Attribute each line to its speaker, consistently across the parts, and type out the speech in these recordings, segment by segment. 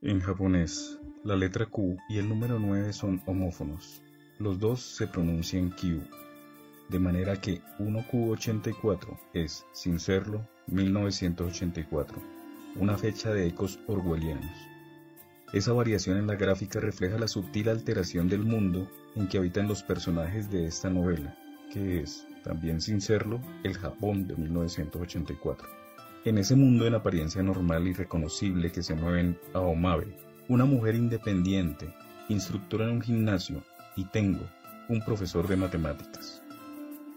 Speaker 1: En japonés, la letra Q y el número 9 son homófonos. Los dos se pronuncian Q, de manera que 1Q84 es, sin serlo, 1984, una fecha de ecos orwellianos. Esa variación en la gráfica refleja la sutil alteración del mundo en que habitan los personajes de esta novela, que es, también sin serlo, el Japón de 1984. En ese mundo en apariencia normal y reconocible que se mueven Aomabe, una mujer independiente, instructora en un gimnasio, y Tengo, un profesor de matemáticas.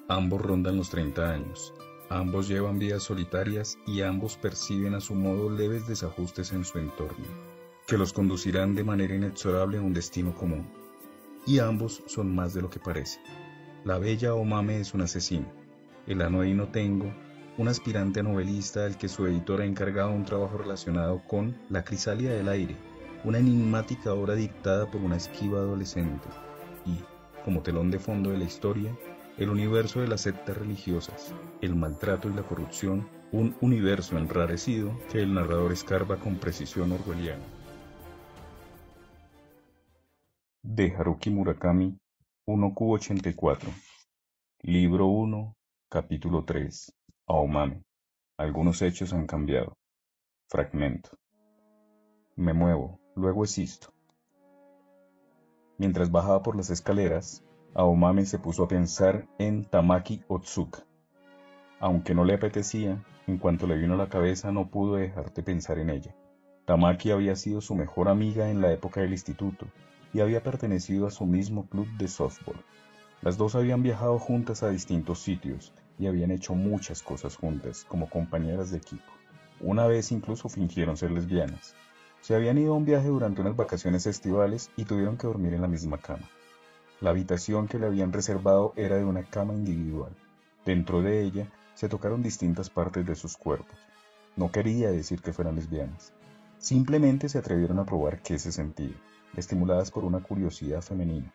Speaker 1: Ambos rondan los 30 años, ambos llevan vidas solitarias y ambos perciben a su modo leves desajustes en su entorno que los conducirán de manera inexorable a un destino común. Y ambos son más de lo que parece. La bella Omame es un asesino. El anoíno Tengo, un aspirante novelista al que su editor ha encargado un trabajo relacionado con La crisálida del aire, una enigmática obra dictada por una esquiva adolescente. Y, como telón de fondo de la historia, el universo de las sectas religiosas, el maltrato y la corrupción, un universo enrarecido que el narrador escarba con precisión orwelliana. de Haruki Murakami 1Q84 Libro 1 Capítulo 3 Aomame Algunos hechos han cambiado Fragmento Me muevo, luego existo. Mientras bajaba por las escaleras, Aomame se puso a pensar en Tamaki Otsuka. Aunque no le apetecía, en cuanto le vino a la cabeza no pudo dejar de pensar en ella. Tamaki había sido su mejor amiga en la época del instituto, y había pertenecido a su mismo club de softball. Las dos habían viajado juntas a distintos sitios y habían hecho muchas cosas juntas como compañeras de equipo. Una vez incluso fingieron ser lesbianas. Se habían ido a un viaje durante unas vacaciones estivales y tuvieron que dormir en la misma cama. La habitación que le habían reservado era de una cama individual. Dentro de ella se tocaron distintas partes de sus cuerpos. No quería decir que fueran lesbianas. Simplemente se atrevieron a probar qué se sentía estimuladas por una curiosidad femenina.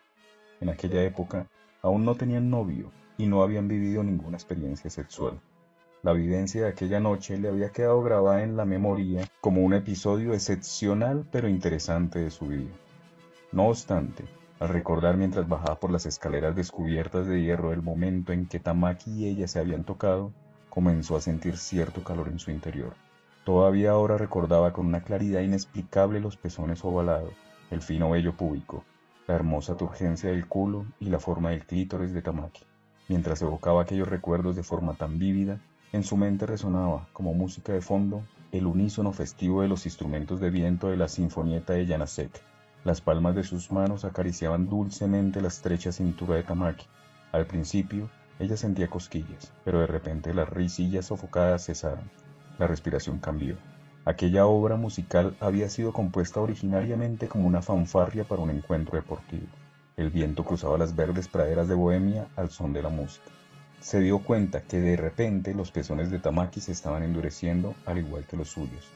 Speaker 1: En aquella época aún no tenían novio y no habían vivido ninguna experiencia sexual. La vivencia de aquella noche le había quedado grabada en la memoria como un episodio excepcional pero interesante de su vida. No obstante, al recordar mientras bajaba por las escaleras descubiertas de hierro el momento en que Tamaki y ella se habían tocado, comenzó a sentir cierto calor en su interior. Todavía ahora recordaba con una claridad inexplicable los pezones ovalados, el fino vello púbico, la hermosa turgencia del culo y la forma del clítoris de Tamaki. Mientras evocaba aquellos recuerdos de forma tan vívida, en su mente resonaba, como música de fondo, el unísono festivo de los instrumentos de viento de la sinfonieta de Yanasek. Las palmas de sus manos acariciaban dulcemente la estrecha cintura de Tamaki. Al principio, ella sentía cosquillas, pero de repente las risillas sofocadas cesaron. La respiración cambió. Aquella obra musical había sido compuesta originariamente como una fanfarria para un encuentro deportivo. El viento cruzaba las verdes praderas de Bohemia al son de la música. Se dio cuenta que de repente los pezones de Tamaki se estaban endureciendo al igual que los suyos.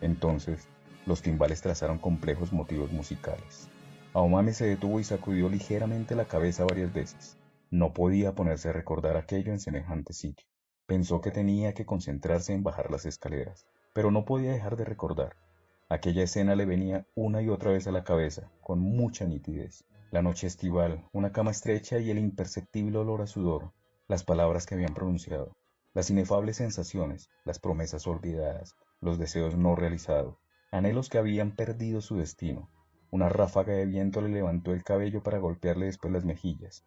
Speaker 1: Entonces, los timbales trazaron complejos motivos musicales. Aomame se detuvo y sacudió ligeramente la cabeza varias veces. No podía ponerse a recordar aquello en semejante sitio. Pensó que tenía que concentrarse en bajar las escaleras pero no podía dejar de recordar. Aquella escena le venía una y otra vez a la cabeza, con mucha nitidez. La noche estival, una cama estrecha y el imperceptible olor a sudor, las palabras que habían pronunciado, las inefables sensaciones, las promesas olvidadas, los deseos no realizados, anhelos que habían perdido su destino. Una ráfaga de viento le levantó el cabello para golpearle después las mejillas.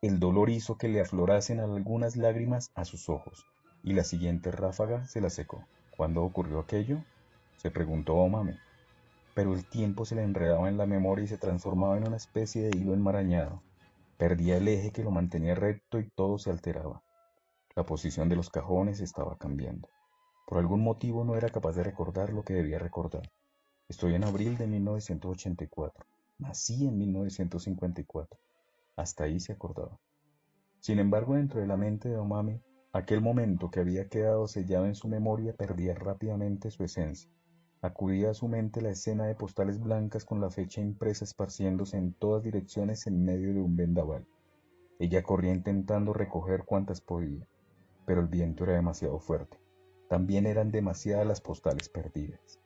Speaker 1: El dolor hizo que le aflorasen algunas lágrimas a sus ojos, y la siguiente ráfaga se la secó. ¿Cuándo ocurrió aquello? se preguntó Omame. Pero el tiempo se le enredaba en la memoria y se transformaba en una especie de hilo enmarañado. Perdía el eje que lo mantenía recto y todo se alteraba. La posición de los cajones estaba cambiando. Por algún motivo no era capaz de recordar lo que debía recordar. Estoy en abril de 1984. Nací en 1954. Hasta ahí se acordaba. Sin embargo, dentro de la mente de Omame Aquel momento que había quedado sellado en su memoria perdía rápidamente su esencia. Acudía a su mente la escena de postales blancas con la fecha impresa esparciéndose en todas direcciones en medio de un vendaval. Ella corría intentando recoger cuantas podía, pero el viento era demasiado fuerte. También eran demasiadas las postales perdidas.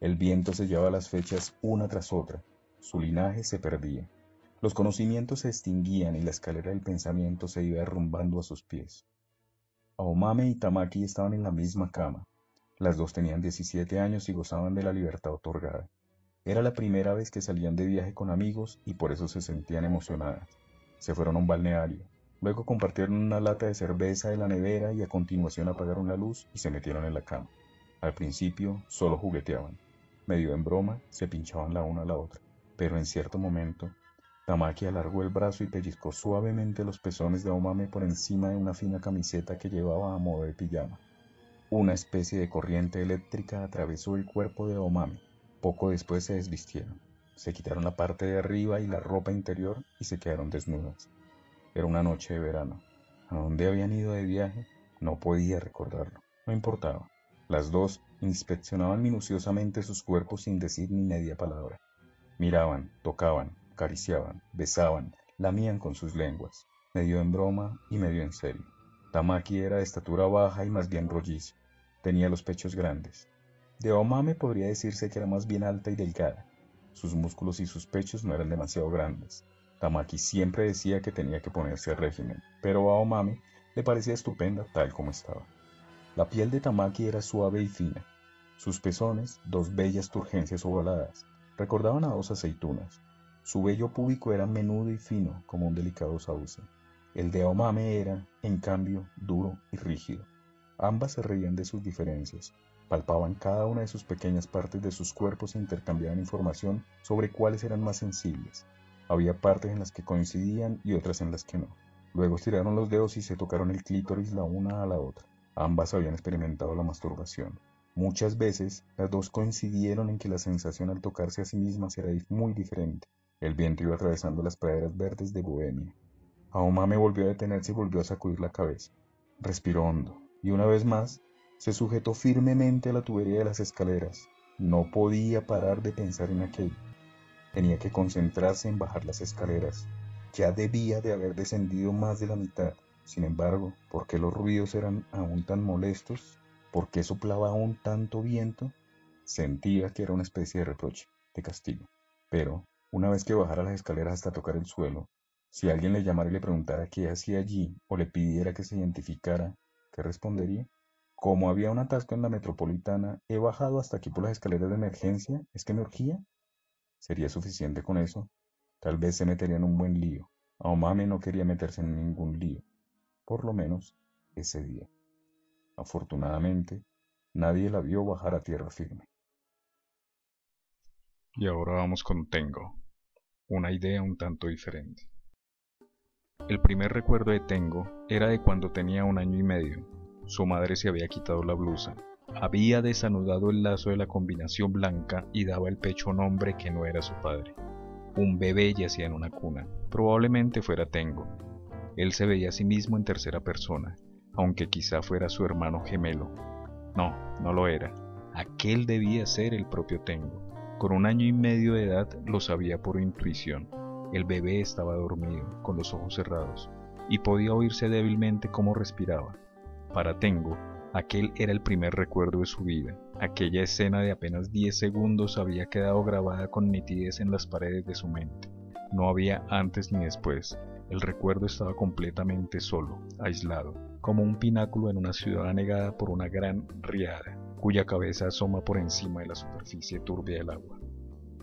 Speaker 1: El viento se llevaba las fechas una tras otra, su linaje se perdía. Los conocimientos se extinguían y la escalera del pensamiento se iba derrumbando a sus pies. Aomame y Tamaki estaban en la misma cama. Las dos tenían 17 años y gozaban de la libertad otorgada. Era la primera vez que salían de viaje con amigos y por eso se sentían emocionadas. Se fueron a un balneario. Luego compartieron una lata de cerveza de la nevera y a continuación apagaron la luz y se metieron en la cama. Al principio solo jugueteaban. Medio en broma, se pinchaban la una a la otra. Pero en cierto momento, Tamaki alargó el brazo y pellizcó suavemente los pezones de Omame por encima de una fina camiseta que llevaba a modo de pijama. Una especie de corriente eléctrica atravesó el cuerpo de Omame. Poco después se desvistieron. Se quitaron la parte de arriba y la ropa interior y se quedaron desnudas. Era una noche de verano. ¿A dónde habían ido de viaje? No podía recordarlo. No importaba. Las dos inspeccionaban minuciosamente sus cuerpos sin decir ni media palabra. Miraban, tocaban, acariciaban, besaban, lamían con sus lenguas, medio en broma y medio en serio. Tamaki era de estatura baja y más bien rolliza. Tenía los pechos grandes. De Omame podría decirse que era más bien alta y delgada. Sus músculos y sus pechos no eran demasiado grandes. Tamaki siempre decía que tenía que ponerse al régimen, pero a Omame le parecía estupenda tal como estaba. La piel de Tamaki era suave y fina. Sus pezones, dos bellas turgencias ovaladas, recordaban a dos aceitunas. Su vello púbico era menudo y fino como un delicado sauce. El de Omame era, en cambio, duro y rígido. Ambas se reían de sus diferencias, palpaban cada una de sus pequeñas partes de sus cuerpos e intercambiaban información sobre cuáles eran más sensibles. Había partes en las que coincidían y otras en las que no. Luego estiraron los dedos y se tocaron el clítoris la una a la otra. Ambas habían experimentado la masturbación. Muchas veces las dos coincidieron en que la sensación al tocarse a sí mismas era muy diferente. El viento iba atravesando las praderas verdes de Bohemia. Aomame volvió a detenerse y volvió a sacudir la cabeza. Respiró hondo, y una vez más se sujetó firmemente a la tubería de las escaleras. No podía parar de pensar en aquello. Tenía que concentrarse en bajar las escaleras. Ya debía de haber descendido más de la mitad. Sin embargo, ¿por qué los ruidos eran aún tan molestos? ¿Por qué soplaba aún tanto viento? Sentía que era una especie de reproche, de castigo. Pero una vez que bajara las escaleras hasta tocar el suelo, si alguien le llamara y le preguntara qué hacía allí o le pidiera que se identificara, ¿qué respondería? Como había un atasco en la metropolitana, he bajado hasta aquí por las escaleras de emergencia, ¿es que me urgía? ¿Sería suficiente con eso? Tal vez se metería en un buen lío. Aomame no quería meterse en ningún lío, por lo menos ese día. Afortunadamente, nadie la vio bajar a tierra firme.
Speaker 2: Y ahora vamos con Tengo, una idea un tanto diferente. El primer recuerdo de Tengo era de cuando tenía un año y medio. Su madre se había quitado la blusa, había desanudado el lazo de la combinación blanca y daba el pecho a un hombre que no era su padre. Un bebé yacía en una cuna, probablemente fuera Tengo. Él se veía a sí mismo en tercera persona, aunque quizá fuera su hermano gemelo. No, no lo era. Aquel debía ser el propio Tengo. Con un año y medio de edad lo sabía por intuición. El bebé estaba dormido, con los ojos cerrados, y podía oírse débilmente cómo respiraba. Para Tengo, aquel era el primer recuerdo de su vida. Aquella escena de apenas 10 segundos había quedado grabada con nitidez en las paredes de su mente. No había antes ni después. El recuerdo estaba completamente solo, aislado, como un pináculo en una ciudad anegada por una gran riada cuya cabeza asoma por encima de la superficie turbia del agua.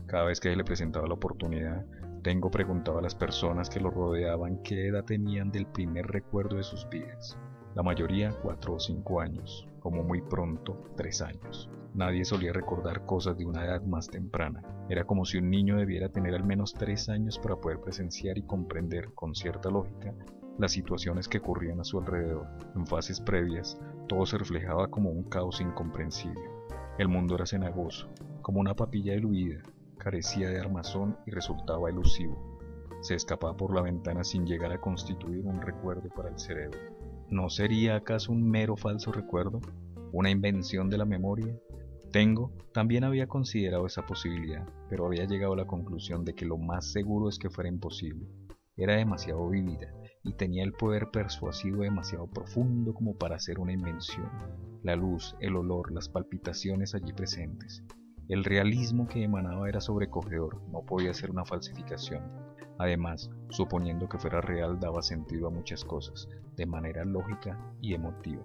Speaker 2: Cada vez que se le presentaba la oportunidad, Tengo preguntaba a las personas que lo rodeaban qué edad tenían del primer recuerdo de sus vidas. La mayoría cuatro o cinco años, como muy pronto tres años. Nadie solía recordar cosas de una edad más temprana. Era como si un niño debiera tener al menos tres años para poder presenciar y comprender con cierta lógica las situaciones que ocurrían a su alrededor. En fases previas, todo se reflejaba como un caos incomprensible. El mundo era cenagoso, como una papilla diluida, carecía de armazón y resultaba elusivo. Se escapaba por la ventana sin llegar a constituir un recuerdo para el cerebro. ¿No sería acaso un mero falso recuerdo? ¿Una invención de la memoria? Tengo también había considerado esa posibilidad, pero había llegado a la conclusión de que lo más seguro es que fuera imposible. Era demasiado vívida y tenía el poder persuasivo demasiado profundo como para ser una invención. La luz, el olor, las palpitaciones allí presentes. El realismo que emanaba era sobrecogedor, no podía ser una falsificación. Además, suponiendo que fuera real daba sentido a muchas cosas, de manera lógica y emotiva.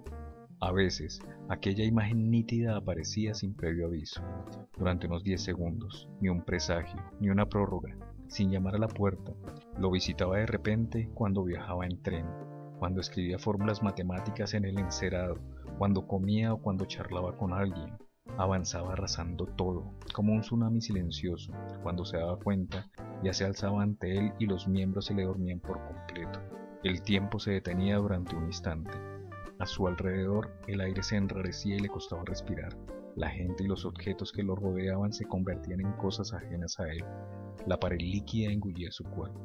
Speaker 2: A veces, aquella imagen nítida aparecía sin previo aviso, durante unos 10 segundos, ni un presagio, ni una prórroga, sin llamar a la puerta. Lo visitaba de repente cuando viajaba en tren, cuando escribía fórmulas matemáticas en el encerado, cuando comía o cuando charlaba con alguien, avanzaba arrasando todo, como un tsunami silencioso. Cuando se daba cuenta, ya se alzaba ante él y los miembros se le dormían por completo. El tiempo se detenía durante un instante. A su alrededor el aire se enrarecía y le costaba respirar. La gente y los objetos que lo rodeaban se convertían en cosas ajenas a él. La pared líquida engullía su cuerpo.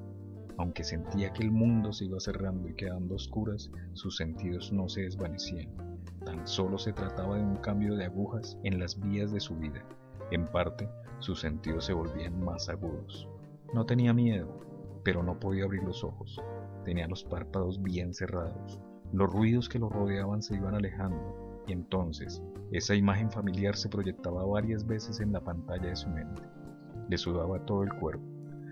Speaker 2: Aunque sentía que el mundo se iba cerrando y quedando oscuras, sus sentidos no se desvanecían. Tan solo se trataba de un cambio de agujas en las vías de su vida. En parte, sus sentidos se volvían más agudos. No tenía miedo, pero no podía abrir los ojos. Tenía los párpados bien cerrados. Los ruidos que lo rodeaban se iban alejando, y entonces esa imagen familiar se proyectaba varias veces en la pantalla de su mente. Le sudaba todo el cuerpo.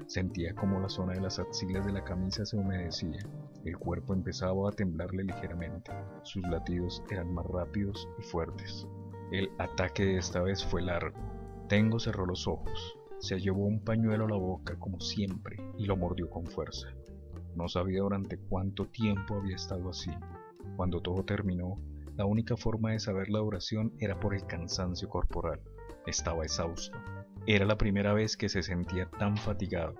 Speaker 2: Sentía como la zona de las axilas de la camisa se humedecía. El cuerpo empezaba a temblarle ligeramente. Sus latidos eran más rápidos y fuertes. El ataque de esta vez fue largo. Tengo cerró los ojos. Se llevó un pañuelo a la boca como siempre y lo mordió con fuerza. No sabía durante cuánto tiempo había estado así. Cuando todo terminó, la única forma de saber la duración era por el cansancio corporal. Estaba exhausto. Era la primera vez que se sentía tan fatigado.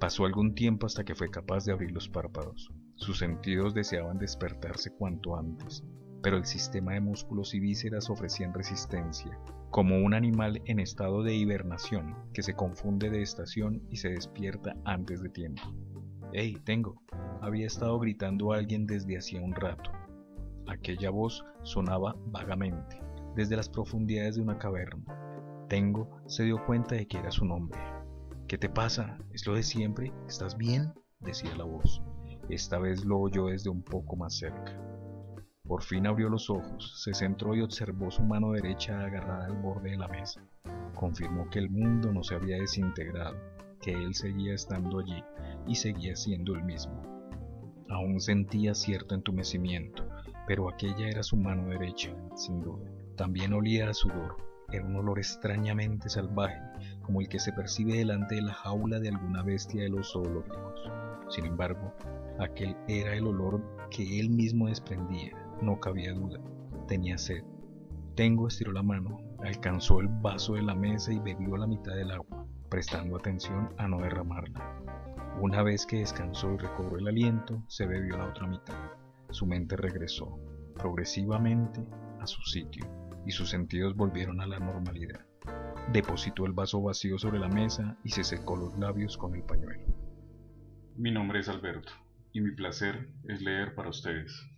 Speaker 2: Pasó algún tiempo hasta que fue capaz de abrir los párpados. Sus sentidos deseaban despertarse cuanto antes, pero el sistema de músculos y vísceras ofrecían resistencia, como un animal en estado de hibernación que se confunde de estación y se despierta antes de tiempo. ¡Hey, tengo! Había estado gritando a alguien desde hacía un rato. Aquella voz sonaba vagamente, desde las profundidades de una caverna. Tengo se dio cuenta de que era su nombre. ¿Qué te pasa? ¿Es lo de siempre? ¿Estás bien? decía la voz. Esta vez lo oyó desde un poco más cerca. Por fin abrió los ojos, se centró y observó su mano derecha agarrada al borde de la mesa. Confirmó que el mundo no se había desintegrado, que él seguía estando allí y seguía siendo el mismo. Aún sentía cierto entumecimiento, pero aquella era su mano derecha, sin duda. También olía a sudor. Era un olor extrañamente salvaje, como el que se percibe delante de la jaula de alguna bestia de los zoológicos. Sin embargo, Aquel era el olor que él mismo desprendía, no cabía duda. Tenía sed. Tengo estiró la mano, alcanzó el vaso de la mesa y bebió la mitad del agua, prestando atención a no derramarla. Una vez que descansó y recobró el aliento, se bebió la otra mitad. Su mente regresó, progresivamente, a su sitio, y sus sentidos volvieron a la normalidad. Depositó el vaso vacío sobre la mesa y se secó los labios con el pañuelo.
Speaker 1: Mi nombre es Alberto y mi placer es leer para ustedes.